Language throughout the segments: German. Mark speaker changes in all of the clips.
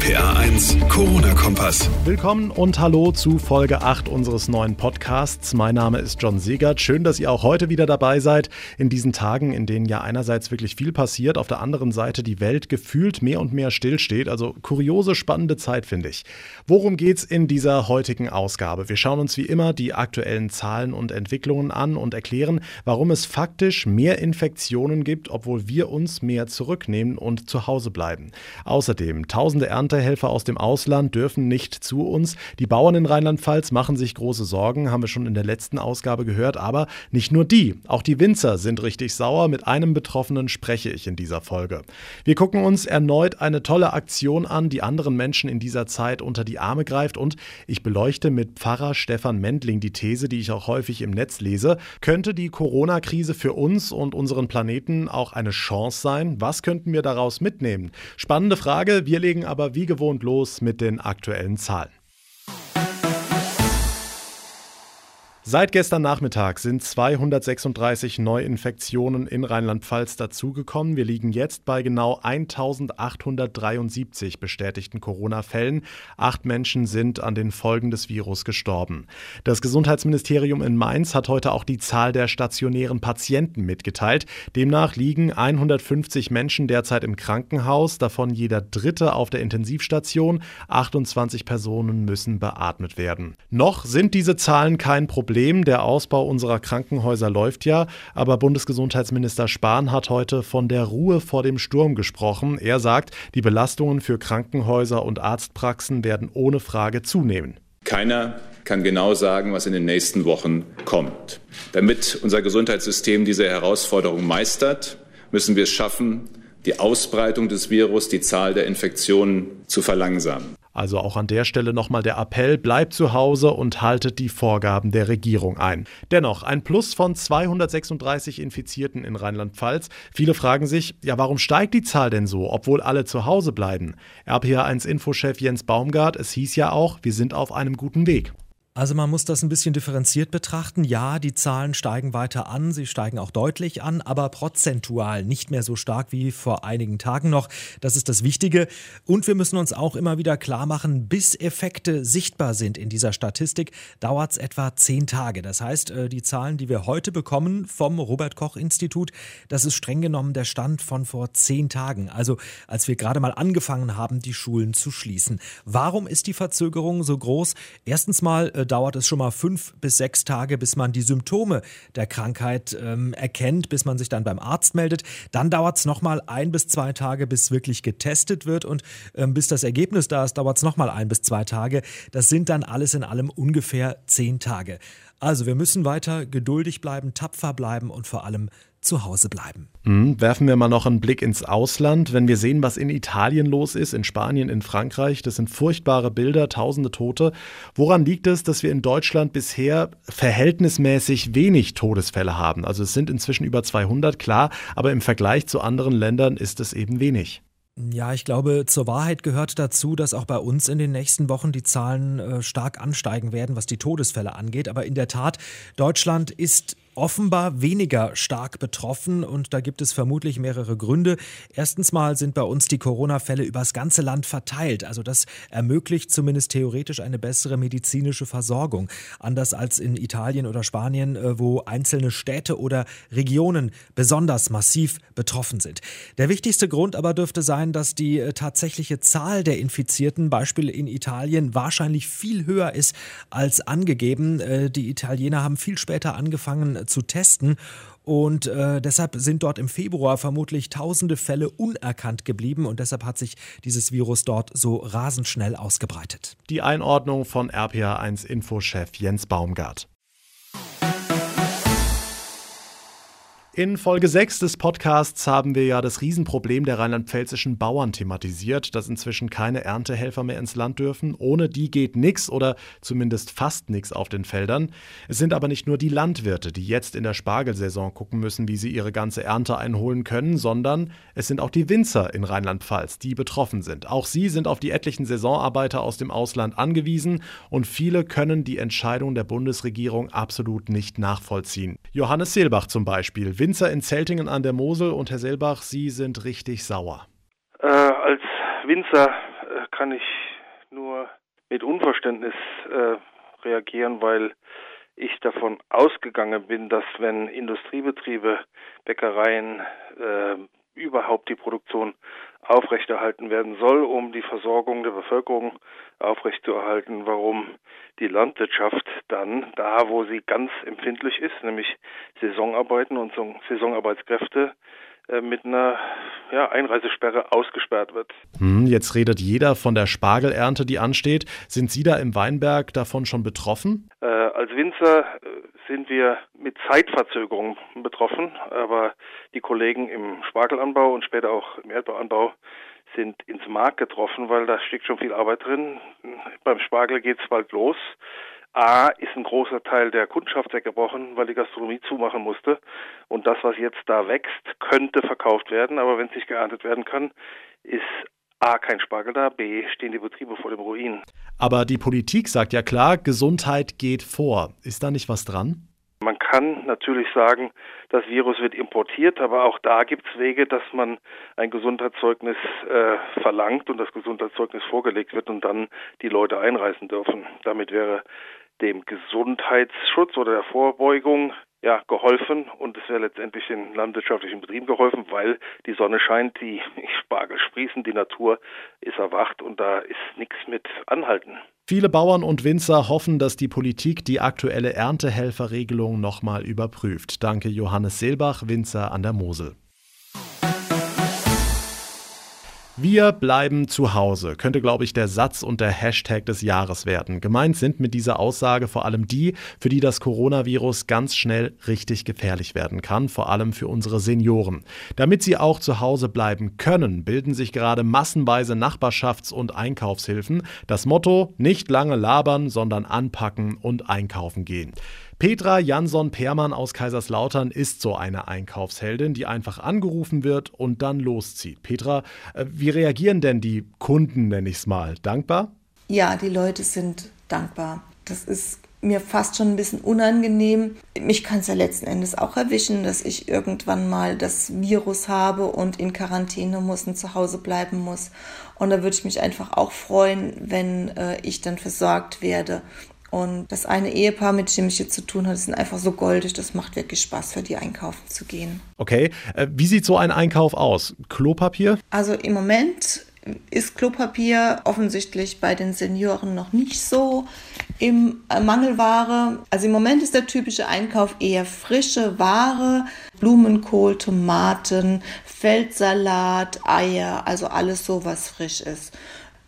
Speaker 1: RPA 1, Corona-Kompass.
Speaker 2: Willkommen und hallo zu Folge 8 unseres neuen Podcasts. Mein Name ist John Segert. Schön, dass ihr auch heute wieder dabei seid. In diesen Tagen, in denen ja einerseits wirklich viel passiert, auf der anderen Seite die Welt gefühlt mehr und mehr stillsteht. Also kuriose, spannende Zeit, finde ich. Worum geht's in dieser heutigen Ausgabe? Wir schauen uns wie immer die aktuellen Zahlen und Entwicklungen an und erklären, warum es faktisch mehr Infektionen gibt, obwohl wir uns mehr zurücknehmen und zu Hause bleiben. Außerdem tausende Erntehelfer aus dem Ausland dürfen nicht zu uns. Die Bauern in Rheinland-Pfalz machen sich große Sorgen, haben wir schon in der letzten Ausgabe gehört. Aber nicht nur die, auch die Winzer sind richtig sauer. Mit einem Betroffenen spreche ich in dieser Folge. Wir gucken uns erneut eine tolle Aktion an, die anderen Menschen in dieser Zeit unter die Arme greift. Und ich beleuchte mit Pfarrer Stefan Mendling die These, die ich auch häufig im Netz lese. Könnte die Corona-Krise für uns und unseren Planeten auch eine Chance sein? Was könnten wir daraus mitnehmen? Spannende Frage. Wir legen aber aber wie gewohnt los mit den aktuellen Zahlen. Seit gestern Nachmittag sind 236 Neuinfektionen in Rheinland-Pfalz dazugekommen. Wir liegen jetzt bei genau 1873 bestätigten Corona-Fällen. Acht Menschen sind an den Folgen des Virus gestorben. Das Gesundheitsministerium in Mainz hat heute auch die Zahl der stationären Patienten mitgeteilt. Demnach liegen 150 Menschen derzeit im Krankenhaus, davon jeder Dritte auf der Intensivstation. 28 Personen müssen beatmet werden. Noch sind diese Zahlen kein Problem. Problem. Der Ausbau unserer Krankenhäuser läuft ja, aber Bundesgesundheitsminister Spahn hat heute von der Ruhe vor dem Sturm gesprochen. Er sagt, die Belastungen für Krankenhäuser und Arztpraxen werden ohne Frage zunehmen.
Speaker 3: Keiner kann genau sagen, was in den nächsten Wochen kommt. Damit unser Gesundheitssystem diese Herausforderung meistert, müssen wir es schaffen, die Ausbreitung des Virus, die Zahl der Infektionen zu verlangsamen.
Speaker 2: Also auch an der Stelle nochmal der Appell, bleibt zu Hause und haltet die Vorgaben der Regierung ein. Dennoch ein Plus von 236 Infizierten in Rheinland-Pfalz. Viele fragen sich, ja, warum steigt die Zahl denn so, obwohl alle zu Hause bleiben? RPA1-Infochef Jens Baumgart, es hieß ja auch, wir sind auf einem guten Weg.
Speaker 4: Also man muss das ein bisschen differenziert betrachten. Ja, die Zahlen steigen weiter an, sie steigen auch deutlich an, aber prozentual nicht mehr so stark wie vor einigen Tagen noch. Das ist das Wichtige. Und wir müssen uns auch immer wieder klar machen, bis Effekte sichtbar sind in dieser Statistik, dauert es etwa zehn Tage. Das heißt, äh, die Zahlen, die wir heute bekommen vom Robert Koch Institut, das ist streng genommen der Stand von vor zehn Tagen. Also als wir gerade mal angefangen haben, die Schulen zu schließen. Warum ist die Verzögerung so groß? Erstens mal äh, dauert es schon mal fünf bis sechs Tage, bis man die Symptome der Krankheit ähm, erkennt, bis man sich dann beim Arzt meldet. Dann dauert es nochmal ein bis zwei Tage, bis wirklich getestet wird und ähm, bis das Ergebnis da ist, dauert es nochmal ein bis zwei Tage. Das sind dann alles in allem ungefähr zehn Tage. Also wir müssen weiter geduldig bleiben, tapfer bleiben und vor allem zu Hause bleiben.
Speaker 2: Mhm. Werfen wir mal noch einen Blick ins Ausland. Wenn wir sehen, was in Italien los ist, in Spanien, in Frankreich, das sind furchtbare Bilder, tausende Tote. Woran liegt es, dass wir in Deutschland bisher verhältnismäßig wenig Todesfälle haben? Also es sind inzwischen über 200, klar, aber im Vergleich zu anderen Ländern ist es eben wenig.
Speaker 4: Ja, ich glaube, zur Wahrheit gehört dazu, dass auch bei uns in den nächsten Wochen die Zahlen äh, stark ansteigen werden, was die Todesfälle angeht. Aber in der Tat, Deutschland ist offenbar weniger stark betroffen und da gibt es vermutlich mehrere Gründe. Erstens mal sind bei uns die Corona-Fälle übers ganze Land verteilt. Also das ermöglicht zumindest theoretisch eine bessere medizinische Versorgung. Anders als in Italien oder Spanien, äh, wo einzelne Städte oder Regionen besonders massiv betroffen sind. Der wichtigste Grund aber dürfte sein, dass die äh, tatsächliche Zahl der Infizierten, Beispiel in Italien, wahrscheinlich viel höher ist als angegeben. Äh, die Italiener haben viel später angefangen zu testen. Und äh, deshalb sind dort im Februar vermutlich tausende Fälle unerkannt geblieben und deshalb hat sich dieses Virus dort so rasend schnell ausgebreitet.
Speaker 2: Die Einordnung von RPA1 Infochef Jens Baumgart. In Folge 6 des Podcasts haben wir ja das Riesenproblem der rheinland-pfälzischen Bauern thematisiert, dass inzwischen keine Erntehelfer mehr ins Land dürfen. Ohne die geht nichts oder zumindest fast nichts auf den Feldern. Es sind aber nicht nur die Landwirte, die jetzt in der Spargelsaison gucken müssen, wie sie ihre ganze Ernte einholen können, sondern es sind auch die Winzer in Rheinland-Pfalz, die betroffen sind. Auch sie sind auf die etlichen Saisonarbeiter aus dem Ausland angewiesen und viele können die Entscheidung der Bundesregierung absolut nicht nachvollziehen. Johannes Seelbach zum Beispiel Winzer in Zeltingen an der Mosel und Herr Selbach, Sie sind richtig sauer.
Speaker 5: Äh, als Winzer äh, kann ich nur mit Unverständnis äh, reagieren, weil ich davon ausgegangen bin, dass wenn Industriebetriebe, Bäckereien äh, überhaupt die Produktion aufrechterhalten werden soll, um die Versorgung der Bevölkerung aufrechtzuerhalten, warum die Landwirtschaft dann da, wo sie ganz empfindlich ist, nämlich Saisonarbeiten und Saisonarbeitskräfte, äh, mit einer ja, Einreisesperre ausgesperrt wird.
Speaker 2: Hm, jetzt redet jeder von der Spargelernte, die ansteht. Sind Sie da im Weinberg davon schon betroffen?
Speaker 5: Äh, als Winzer äh, sind wir mit Zeitverzögerung betroffen, aber die Kollegen im Spargelanbau und später auch im Erdbeeranbau sind ins Mark getroffen, weil da steckt schon viel Arbeit drin. Beim Spargel geht es bald los. A ist ein großer Teil der Kundschaft weggebrochen, weil die Gastronomie zumachen musste. Und das, was jetzt da wächst, könnte verkauft werden, aber wenn es nicht geerntet werden kann, ist A kein Spargel da, B stehen die Betriebe vor dem Ruin.
Speaker 2: Aber die Politik sagt ja klar, Gesundheit geht vor. Ist da nicht was dran?
Speaker 5: Man kann natürlich sagen, das Virus wird importiert, aber auch da gibt es Wege, dass man ein Gesundheitszeugnis äh, verlangt und das Gesundheitszeugnis vorgelegt wird und dann die Leute einreisen dürfen. Damit wäre dem Gesundheitsschutz oder der Vorbeugung ja, geholfen und es wäre letztendlich den landwirtschaftlichen Betrieben geholfen, weil die Sonne scheint, die Spargel sprießen, die Natur ist erwacht und da ist nichts mit anhalten.
Speaker 2: Viele Bauern und Winzer hoffen, dass die Politik die aktuelle Erntehelferregelung nochmal überprüft. Danke Johannes Seelbach, Winzer an der Mosel. Wir bleiben zu Hause, könnte, glaube ich, der Satz und der Hashtag des Jahres werden. Gemeint sind mit dieser Aussage vor allem die, für die das Coronavirus ganz schnell richtig gefährlich werden kann, vor allem für unsere Senioren. Damit sie auch zu Hause bleiben können, bilden sich gerade massenweise Nachbarschafts- und Einkaufshilfen. Das Motto, nicht lange labern, sondern anpacken und einkaufen gehen. Petra Jansson-Permann aus Kaiserslautern ist so eine Einkaufsheldin, die einfach angerufen wird und dann loszieht. Petra, äh, wie reagieren denn die Kunden, nenne ich es mal? Dankbar?
Speaker 6: Ja, die Leute sind dankbar. Das ist mir fast schon ein bisschen unangenehm. Mich kann es ja letzten Endes auch erwischen, dass ich irgendwann mal das Virus habe und in Quarantäne muss und zu Hause bleiben muss. Und da würde ich mich einfach auch freuen, wenn äh, ich dann versorgt werde. Und das eine Ehepaar, mit dem ich jetzt zu tun habe, sind einfach so goldig. Das macht wirklich Spaß, für die einkaufen zu gehen.
Speaker 2: Okay. Äh, wie sieht so ein Einkauf aus? Klopapier?
Speaker 6: Also im Moment ist Klopapier offensichtlich bei den Senioren noch nicht so im äh, Mangelware. Also im Moment ist der typische Einkauf eher frische Ware, Blumenkohl, Tomaten, Feldsalat, Eier, also alles so, was frisch ist.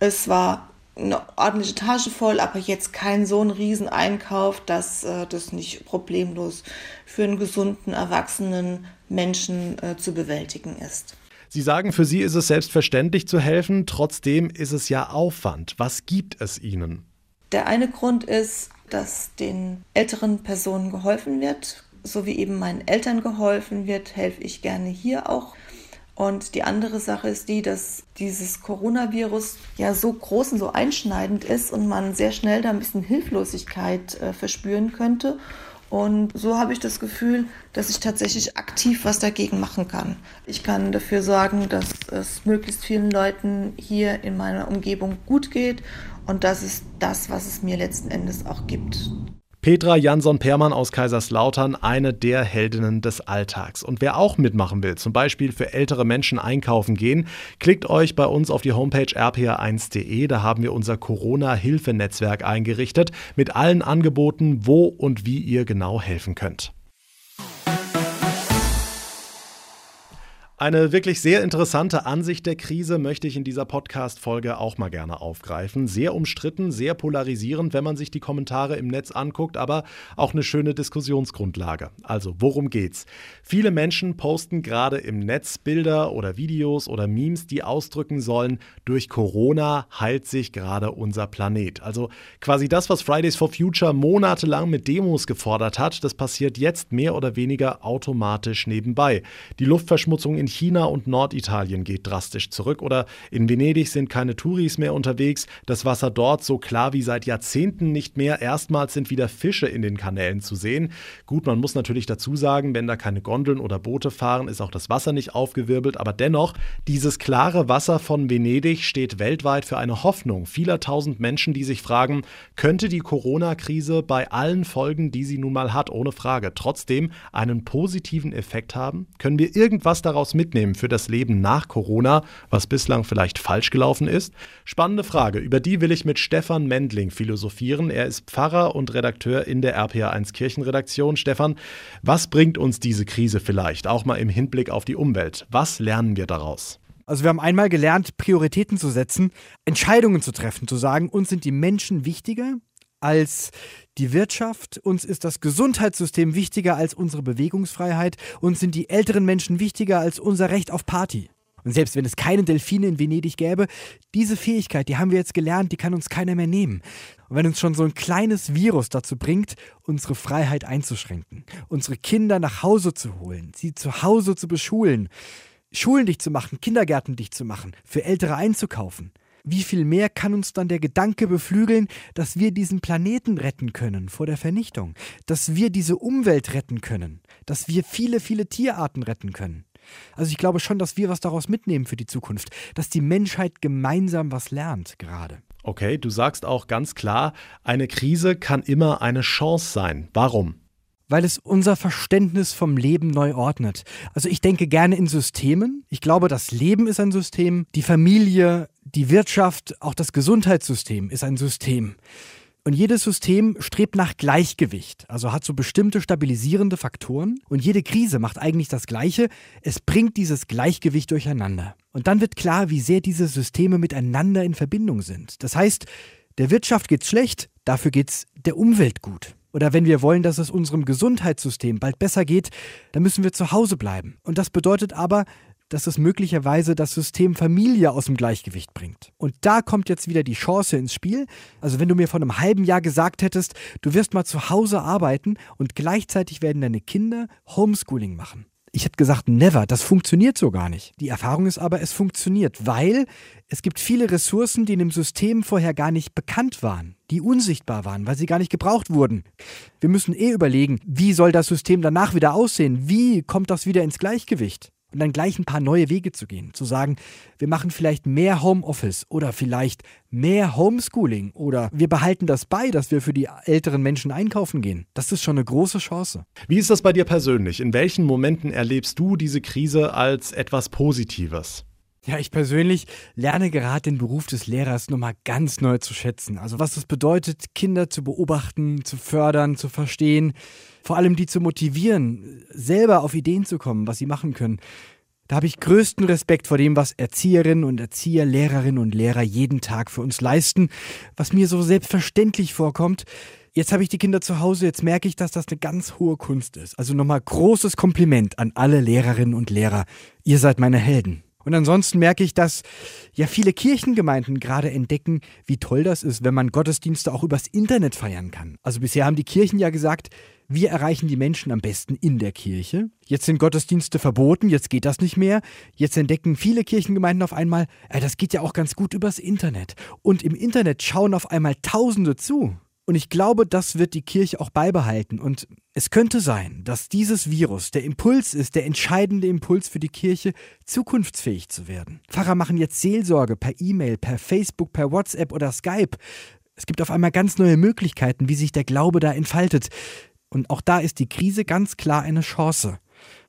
Speaker 6: Es war eine ordentliche Tasche voll, aber jetzt kein so ein Rieseneinkauf, dass äh, das nicht problemlos für einen gesunden, erwachsenen Menschen äh, zu bewältigen ist.
Speaker 2: Sie sagen, für Sie ist es selbstverständlich zu helfen, trotzdem ist es ja Aufwand. Was gibt es Ihnen?
Speaker 6: Der eine Grund ist, dass den älteren Personen geholfen wird, so wie eben meinen Eltern geholfen wird, helfe ich gerne hier auch und die andere Sache ist die, dass dieses Coronavirus ja so groß und so einschneidend ist und man sehr schnell da ein bisschen Hilflosigkeit äh, verspüren könnte. Und so habe ich das Gefühl, dass ich tatsächlich aktiv was dagegen machen kann. Ich kann dafür sorgen, dass es möglichst vielen Leuten hier in meiner Umgebung gut geht. Und das ist das, was es mir letzten Endes auch gibt.
Speaker 2: Petra Jansson-Permann aus Kaiserslautern, eine der Heldinnen des Alltags. Und wer auch mitmachen will, zum Beispiel für ältere Menschen einkaufen gehen, klickt euch bei uns auf die Homepage rpa1.de. Da haben wir unser Corona-Hilfenetzwerk eingerichtet mit allen Angeboten, wo und wie ihr genau helfen könnt. Eine wirklich sehr interessante Ansicht der Krise möchte ich in dieser Podcast-Folge auch mal gerne aufgreifen. Sehr umstritten, sehr polarisierend, wenn man sich die Kommentare im Netz anguckt, aber auch eine schöne Diskussionsgrundlage. Also, worum geht's? Viele Menschen posten gerade im Netz Bilder oder Videos oder Memes, die ausdrücken sollen, durch Corona heilt sich gerade unser Planet. Also quasi das, was Fridays for Future monatelang mit Demos gefordert hat, das passiert jetzt mehr oder weniger automatisch nebenbei. Die Luftverschmutzung in China und Norditalien geht drastisch zurück oder in Venedig sind keine Touris mehr unterwegs, das Wasser dort so klar wie seit Jahrzehnten nicht mehr. Erstmals sind wieder Fische in den Kanälen zu sehen. Gut, man muss natürlich dazu sagen, wenn da keine Gondeln oder Boote fahren, ist auch das Wasser nicht aufgewirbelt, aber dennoch, dieses klare Wasser von Venedig steht weltweit für eine Hoffnung vieler tausend Menschen, die sich fragen, könnte die Corona-Krise bei allen Folgen, die sie nun mal hat, ohne Frage, trotzdem einen positiven Effekt haben? Können wir irgendwas daraus mitnehmen für das Leben nach Corona, was bislang vielleicht falsch gelaufen ist? Spannende Frage, über die will ich mit Stefan Mendling philosophieren. Er ist Pfarrer und Redakteur in der RPA1 Kirchenredaktion. Stefan, was bringt uns diese Krise vielleicht, auch mal im Hinblick auf die Umwelt? Was lernen wir daraus?
Speaker 7: Also wir haben einmal gelernt, Prioritäten zu setzen, Entscheidungen zu treffen, zu sagen, uns sind die Menschen wichtiger als die Wirtschaft, uns ist das Gesundheitssystem wichtiger als unsere Bewegungsfreiheit, uns sind die älteren Menschen wichtiger als unser Recht auf Party. Und selbst wenn es keine Delfine in Venedig gäbe, diese Fähigkeit, die haben wir jetzt gelernt, die kann uns keiner mehr nehmen. Und wenn uns schon so ein kleines Virus dazu bringt, unsere Freiheit einzuschränken, unsere Kinder nach Hause zu holen, sie zu Hause zu beschulen, Schulen dicht zu machen, Kindergärten dicht zu machen, für Ältere einzukaufen, wie viel mehr kann uns dann der Gedanke beflügeln, dass wir diesen Planeten retten können vor der Vernichtung, dass wir diese Umwelt retten können, dass wir viele, viele Tierarten retten können. Also ich glaube schon, dass wir was daraus mitnehmen für die Zukunft, dass die Menschheit gemeinsam was lernt gerade.
Speaker 2: Okay, du sagst auch ganz klar, eine Krise kann immer eine Chance sein. Warum?
Speaker 7: weil es unser Verständnis vom Leben neu ordnet. Also ich denke gerne in Systemen. Ich glaube, das Leben ist ein System, die Familie, die Wirtschaft, auch das Gesundheitssystem ist ein System. Und jedes System strebt nach Gleichgewicht, also hat so bestimmte stabilisierende Faktoren. Und jede Krise macht eigentlich das Gleiche. Es bringt dieses Gleichgewicht durcheinander. Und dann wird klar, wie sehr diese Systeme miteinander in Verbindung sind. Das heißt, der Wirtschaft geht's schlecht, dafür geht's der Umwelt gut. Oder wenn wir wollen, dass es unserem Gesundheitssystem bald besser geht, dann müssen wir zu Hause bleiben. Und das bedeutet aber, dass es möglicherweise das System Familie aus dem Gleichgewicht bringt. Und da kommt jetzt wieder die Chance ins Spiel. Also wenn du mir vor einem halben Jahr gesagt hättest, du wirst mal zu Hause arbeiten und gleichzeitig werden deine Kinder Homeschooling machen. Ich hätte gesagt, never, das funktioniert so gar nicht. Die Erfahrung ist aber, es funktioniert, weil es gibt viele Ressourcen, die in dem System vorher gar nicht bekannt waren, die unsichtbar waren, weil sie gar nicht gebraucht wurden. Wir müssen eh überlegen, wie soll das System danach wieder aussehen? Wie kommt das wieder ins Gleichgewicht? Und dann gleich ein paar neue Wege zu gehen. Zu sagen, wir machen vielleicht mehr Homeoffice oder vielleicht mehr Homeschooling oder wir behalten das bei, dass wir für die älteren Menschen einkaufen gehen. Das ist schon eine große Chance.
Speaker 2: Wie ist das bei dir persönlich? In welchen Momenten erlebst du diese Krise als etwas Positives?
Speaker 7: Ja, ich persönlich lerne gerade den Beruf des Lehrers nochmal ganz neu zu schätzen. Also was es bedeutet, Kinder zu beobachten, zu fördern, zu verstehen, vor allem die zu motivieren, selber auf Ideen zu kommen, was sie machen können. Da habe ich größten Respekt vor dem, was Erzieherinnen und Erzieher, Lehrerinnen und Lehrer jeden Tag für uns leisten, was mir so selbstverständlich vorkommt. Jetzt habe ich die Kinder zu Hause, jetzt merke ich, dass das eine ganz hohe Kunst ist. Also nochmal großes Kompliment an alle Lehrerinnen und Lehrer. Ihr seid meine Helden. Und ansonsten merke ich, dass ja viele Kirchengemeinden gerade entdecken, wie toll das ist, wenn man Gottesdienste auch übers Internet feiern kann. Also bisher haben die Kirchen ja gesagt, wir erreichen die Menschen am besten in der Kirche. Jetzt sind Gottesdienste verboten, jetzt geht das nicht mehr. Jetzt entdecken viele Kirchengemeinden auf einmal, das geht ja auch ganz gut übers Internet. Und im Internet schauen auf einmal Tausende zu. Und ich glaube, das wird die Kirche auch beibehalten. Und es könnte sein, dass dieses Virus der Impuls ist, der entscheidende Impuls für die Kirche, zukunftsfähig zu werden. Pfarrer machen jetzt Seelsorge per E-Mail, per Facebook, per WhatsApp oder Skype. Es gibt auf einmal ganz neue Möglichkeiten, wie sich der Glaube da entfaltet. Und auch da ist die Krise ganz klar eine Chance.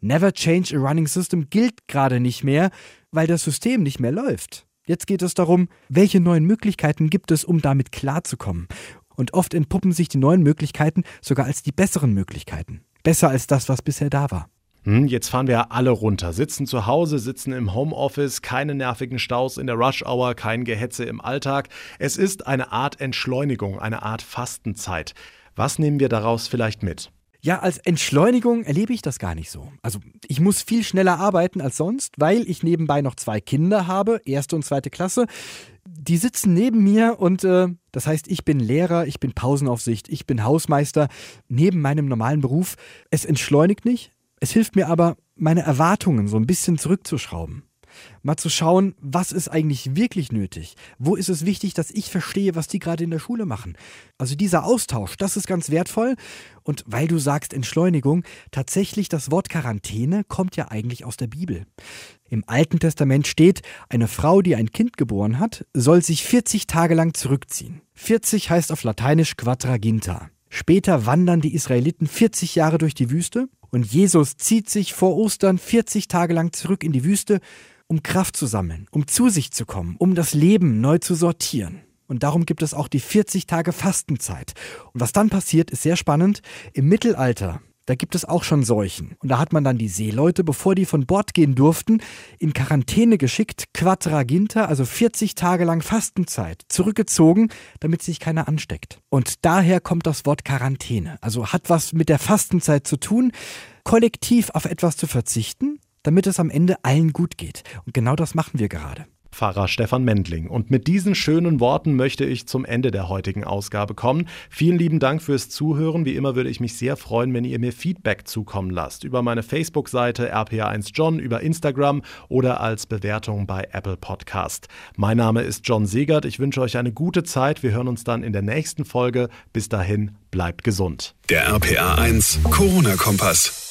Speaker 7: Never change a running system gilt gerade nicht mehr, weil das System nicht mehr läuft. Jetzt geht es darum, welche neuen Möglichkeiten gibt es, um damit klarzukommen. Und oft entpuppen sich die neuen Möglichkeiten sogar als die besseren Möglichkeiten. Besser als das, was bisher da war.
Speaker 2: Hm, jetzt fahren wir alle runter, sitzen zu Hause, sitzen im Homeoffice, keine nervigen Staus in der Rush-Hour, kein Gehetze im Alltag. Es ist eine Art Entschleunigung, eine Art Fastenzeit. Was nehmen wir daraus vielleicht mit?
Speaker 7: Ja, als Entschleunigung erlebe ich das gar nicht so. Also ich muss viel schneller arbeiten als sonst, weil ich nebenbei noch zwei Kinder habe, erste und zweite Klasse. Die sitzen neben mir und äh, das heißt, ich bin Lehrer, ich bin Pausenaufsicht, ich bin Hausmeister neben meinem normalen Beruf. Es entschleunigt nicht, es hilft mir aber, meine Erwartungen so ein bisschen zurückzuschrauben. Mal zu schauen, was ist eigentlich wirklich nötig? Wo ist es wichtig, dass ich verstehe, was die gerade in der Schule machen? Also dieser Austausch, das ist ganz wertvoll. Und weil du sagst Entschleunigung, tatsächlich das Wort Quarantäne kommt ja eigentlich aus der Bibel. Im Alten Testament steht, eine Frau, die ein Kind geboren hat, soll sich 40 Tage lang zurückziehen. 40 heißt auf Lateinisch Quadraginta. Später wandern die Israeliten 40 Jahre durch die Wüste und Jesus zieht sich vor Ostern 40 Tage lang zurück in die Wüste um Kraft zu sammeln, um zu sich zu kommen, um das Leben neu zu sortieren. Und darum gibt es auch die 40 Tage Fastenzeit. Und was dann passiert, ist sehr spannend. Im Mittelalter, da gibt es auch schon Seuchen. Und da hat man dann die Seeleute, bevor die von Bord gehen durften, in Quarantäne geschickt, Quadraginta, also 40 Tage lang Fastenzeit, zurückgezogen, damit sich keiner ansteckt. Und daher kommt das Wort Quarantäne. Also hat was mit der Fastenzeit zu tun, kollektiv auf etwas zu verzichten, damit es am Ende allen gut geht. Und genau das machen wir gerade.
Speaker 2: Pfarrer Stefan Mendling. Und mit diesen schönen Worten möchte ich zum Ende der heutigen Ausgabe kommen. Vielen lieben Dank fürs Zuhören. Wie immer würde ich mich sehr freuen, wenn ihr mir Feedback zukommen lasst. Über meine Facebook-Seite rpa1john, über Instagram oder als Bewertung bei Apple Podcast. Mein Name ist John Segert. Ich wünsche euch eine gute Zeit. Wir hören uns dann in der nächsten Folge. Bis dahin, bleibt gesund.
Speaker 1: Der RPA1 Corona-Kompass.